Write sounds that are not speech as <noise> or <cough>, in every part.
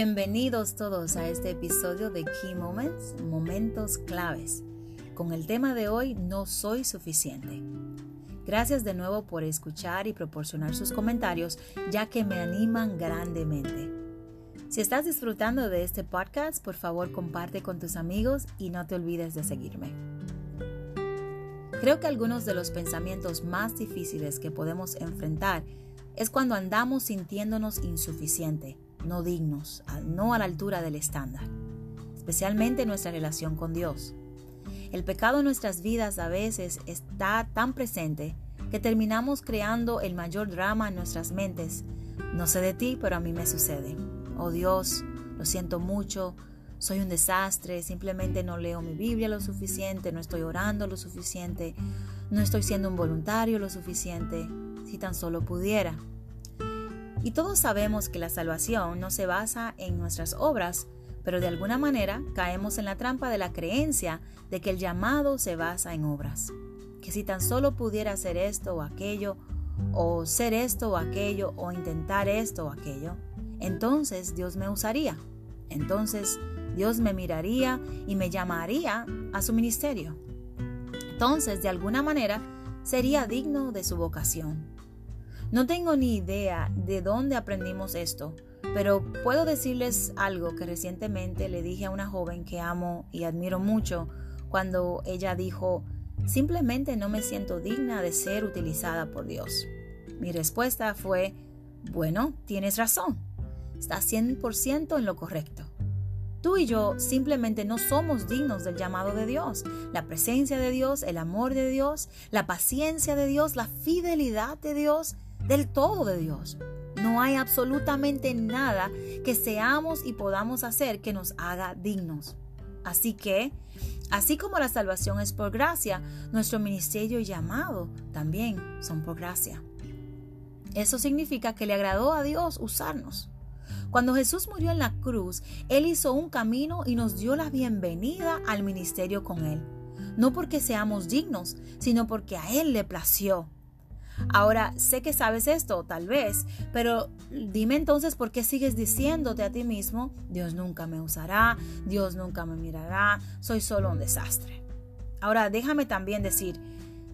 Bienvenidos todos a este episodio de Key Moments, momentos claves. Con el tema de hoy, no soy suficiente. Gracias de nuevo por escuchar y proporcionar sus comentarios, ya que me animan grandemente. Si estás disfrutando de este podcast, por favor comparte con tus amigos y no te olvides de seguirme. Creo que algunos de los pensamientos más difíciles que podemos enfrentar es cuando andamos sintiéndonos insuficiente no dignos, no a la altura del estándar, especialmente en nuestra relación con Dios. El pecado en nuestras vidas a veces está tan presente que terminamos creando el mayor drama en nuestras mentes. No sé de ti, pero a mí me sucede. Oh Dios, lo siento mucho, soy un desastre, simplemente no leo mi Biblia lo suficiente, no estoy orando lo suficiente, no estoy siendo un voluntario lo suficiente, si tan solo pudiera. Y todos sabemos que la salvación no se basa en nuestras obras, pero de alguna manera caemos en la trampa de la creencia de que el llamado se basa en obras. Que si tan solo pudiera hacer esto o aquello, o ser esto o aquello, o intentar esto o aquello, entonces Dios me usaría. Entonces Dios me miraría y me llamaría a su ministerio. Entonces, de alguna manera, sería digno de su vocación. No tengo ni idea de dónde aprendimos esto, pero puedo decirles algo que recientemente le dije a una joven que amo y admiro mucho cuando ella dijo, simplemente no me siento digna de ser utilizada por Dios. Mi respuesta fue, bueno, tienes razón, estás 100% en lo correcto. Tú y yo simplemente no somos dignos del llamado de Dios, la presencia de Dios, el amor de Dios, la paciencia de Dios, la fidelidad de Dios del todo de Dios. No hay absolutamente nada que seamos y podamos hacer que nos haga dignos. Así que, así como la salvación es por gracia, nuestro ministerio y llamado también son por gracia. Eso significa que le agradó a Dios usarnos. Cuando Jesús murió en la cruz, Él hizo un camino y nos dio la bienvenida al ministerio con Él. No porque seamos dignos, sino porque a Él le plació. Ahora, sé que sabes esto, tal vez, pero dime entonces por qué sigues diciéndote a ti mismo, Dios nunca me usará, Dios nunca me mirará, soy solo un desastre. Ahora, déjame también decir,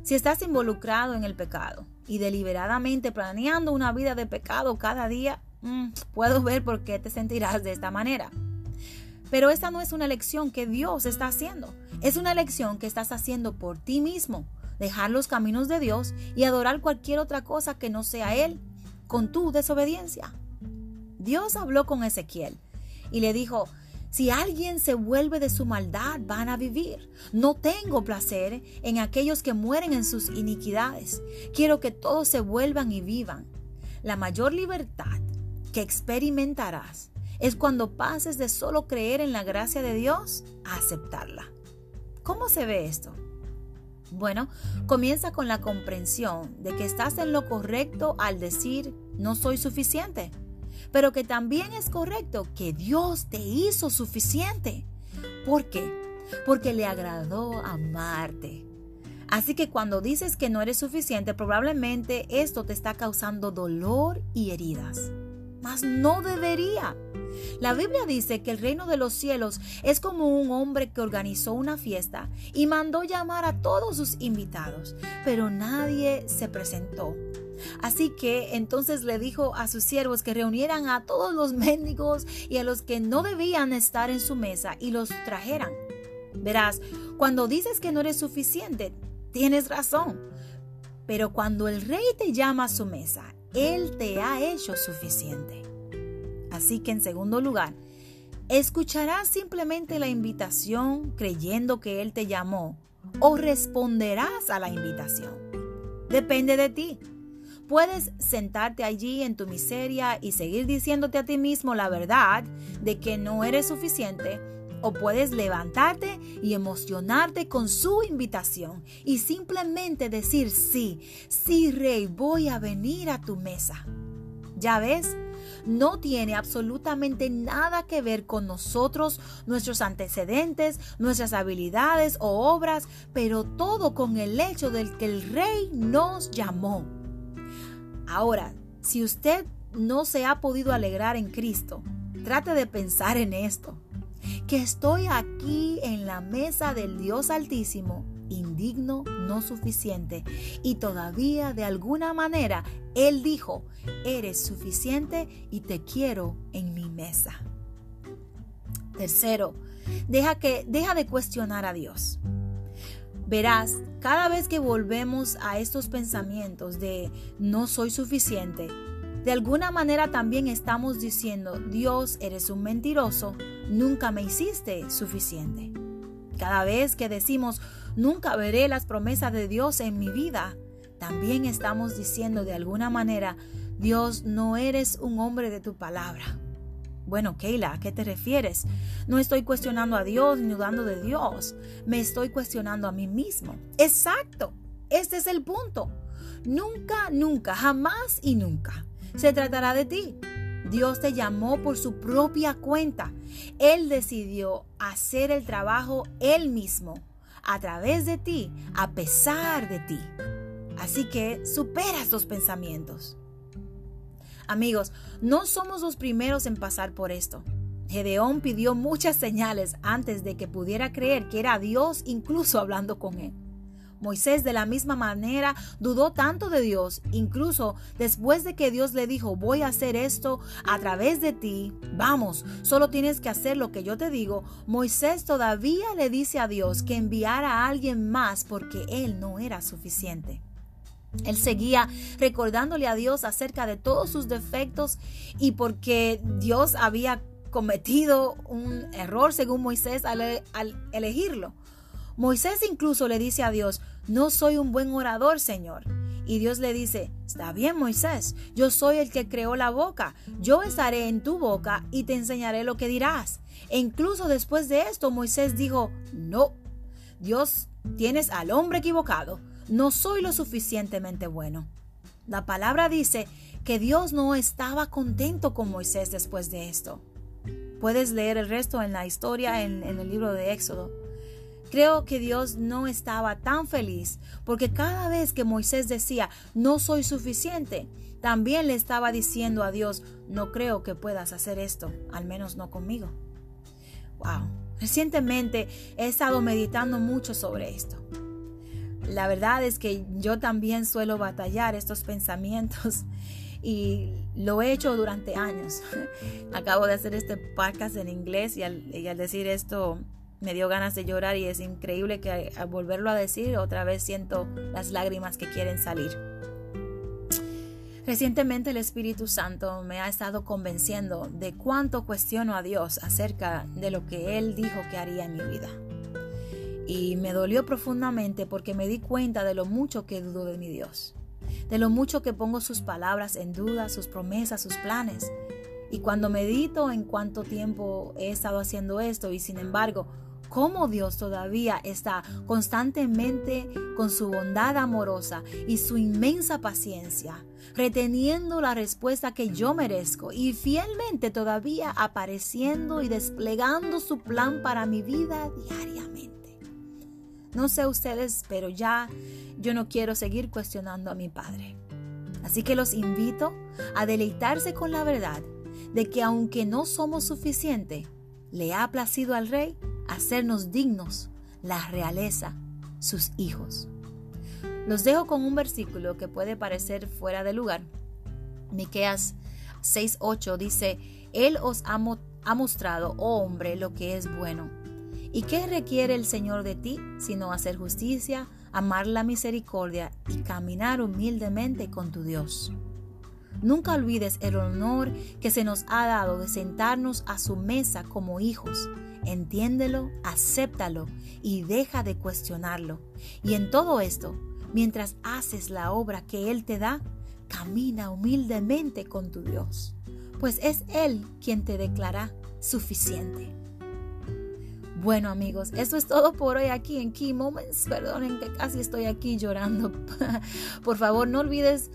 si estás involucrado en el pecado y deliberadamente planeando una vida de pecado cada día, mm, puedo ver por qué te sentirás de esta manera. Pero esta no es una lección que Dios está haciendo, es una lección que estás haciendo por ti mismo dejar los caminos de Dios y adorar cualquier otra cosa que no sea Él, con tu desobediencia. Dios habló con Ezequiel y le dijo, si alguien se vuelve de su maldad, van a vivir. No tengo placer en aquellos que mueren en sus iniquidades. Quiero que todos se vuelvan y vivan. La mayor libertad que experimentarás es cuando pases de solo creer en la gracia de Dios a aceptarla. ¿Cómo se ve esto? Bueno, comienza con la comprensión de que estás en lo correcto al decir no soy suficiente, pero que también es correcto que Dios te hizo suficiente. ¿Por qué? Porque le agradó amarte. Así que cuando dices que no eres suficiente, probablemente esto te está causando dolor y heridas. Mas no debería. La Biblia dice que el reino de los cielos es como un hombre que organizó una fiesta y mandó llamar a todos sus invitados, pero nadie se presentó. Así que entonces le dijo a sus siervos que reunieran a todos los mendigos y a los que no debían estar en su mesa y los trajeran. Verás, cuando dices que no eres suficiente, tienes razón. Pero cuando el rey te llama a su mesa, él te ha hecho suficiente. Así que en segundo lugar, ¿escucharás simplemente la invitación creyendo que Él te llamó o responderás a la invitación? Depende de ti. Puedes sentarte allí en tu miseria y seguir diciéndote a ti mismo la verdad de que no eres suficiente o puedes levantarte y emocionarte con su invitación y simplemente decir sí, sí rey, voy a venir a tu mesa. Ya ves, no tiene absolutamente nada que ver con nosotros, nuestros antecedentes, nuestras habilidades o obras, pero todo con el hecho del que el rey nos llamó. Ahora, si usted no se ha podido alegrar en Cristo, trate de pensar en esto, que estoy aquí en la mesa del Dios Altísimo, indigno, no suficiente, y todavía de alguna manera Él dijo, eres suficiente y te quiero en mi mesa. Tercero, deja, que, deja de cuestionar a Dios. Verás, cada vez que volvemos a estos pensamientos de no soy suficiente, de alguna manera también estamos diciendo, Dios, eres un mentiroso, nunca me hiciste suficiente. Cada vez que decimos, nunca veré las promesas de Dios en mi vida, también estamos diciendo de alguna manera, Dios, no eres un hombre de tu palabra. Bueno, Keila, ¿a qué te refieres? No estoy cuestionando a Dios ni dudando de Dios. Me estoy cuestionando a mí mismo. Exacto. Este es el punto. Nunca, nunca, jamás y nunca se tratará de ti. Dios te llamó por su propia cuenta. Él decidió hacer el trabajo Él mismo, a través de ti, a pesar de ti. Así que supera estos pensamientos. Amigos, no somos los primeros en pasar por esto. Gedeón pidió muchas señales antes de que pudiera creer que era Dios incluso hablando con él. Moisés de la misma manera dudó tanto de Dios, incluso después de que Dios le dijo, voy a hacer esto a través de ti, vamos, solo tienes que hacer lo que yo te digo, Moisés todavía le dice a Dios que enviara a alguien más porque él no era suficiente. Él seguía recordándole a Dios acerca de todos sus defectos y porque Dios había cometido un error según Moisés al, elegirlo. Moisés incluso le dice a Dios, no soy un buen orador, Señor. Y Dios le dice, está bien Moisés, yo soy el que creó la boca, yo estaré en tu boca y te enseñaré lo que dirás. E incluso después de esto Moisés dijo, no, Dios, tienes al hombre equivocado no soy lo suficientemente bueno. La palabra dice que Dios no estaba contento con Moisés después de esto. Puedes leer el resto en la historia en, el libro de Éxodo. Creo que Dios no estaba tan feliz porque cada vez que Moisés decía, no soy suficiente, también le estaba diciendo a Dios, no creo que puedas hacer esto, al menos no conmigo. Wow, recientemente he estado meditando mucho sobre esto. La verdad es que yo también suelo batallar estos pensamientos <laughs> y lo he hecho durante años. <laughs> Acabo de hacer este podcast en inglés y al, decir esto me dio ganas de llorar y es increíble que al volverlo a decir otra vez siento las lágrimas que quieren salir. Recientemente el Espíritu Santo me ha estado convenciendo de cuánto cuestiono a Dios acerca de lo que Él dijo que haría en mi vida y me dolió profundamente porque me di cuenta de lo mucho que dudo de mi Dios, de lo mucho que pongo sus palabras en duda, sus promesas, sus planes. Y cuando medito en cuánto tiempo he estado haciendo esto y sin embargo, cómo Dios todavía está constantemente con su bondad amorosa y su inmensa paciencia, reteniendo la respuesta que yo merezco y fielmente todavía apareciendo y desplegando su plan para mi vida diariamente. No sé ustedes, pero ya yo no quiero seguir cuestionando a mi Padre. Así que los invito a deleitarse con la verdad de que aunque no somos suficientes, le ha placido al Rey hacernos dignos, la realeza, sus hijos. Los dejo con un versículo que puede parecer fuera de lugar. Miqueas 6:8 dice, Él os ha, ha mostrado, oh hombre, lo que es bueno ¿Y qué requiere el Señor de ti sino hacer justicia, amar la misericordia y caminar humildemente con tu Dios? Nunca olvides el honor que se nos ha dado de sentarnos a su mesa como hijos. Entiéndelo, acéptalo y deja de cuestionarlo. Y en todo esto, mientras haces la obra que Él te da, camina humildemente con tu Dios, pues es Él quien te declara suficiente. Bueno amigos, eso es todo por hoy aquí en Key Moments. Perdonen que casi estoy aquí llorando. <laughs> por favor, no olvides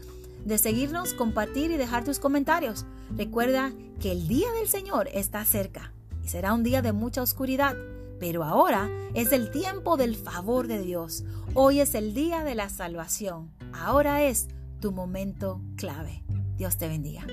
de seguirnos, compartir y dejar tus comentarios. Recuerda que el día del Señor está cerca será un día de mucha oscuridad. Pero ahora es el tiempo del favor de Dios. Hoy es el día de la salvación. Ahora es tu momento clave. Dios te bendiga.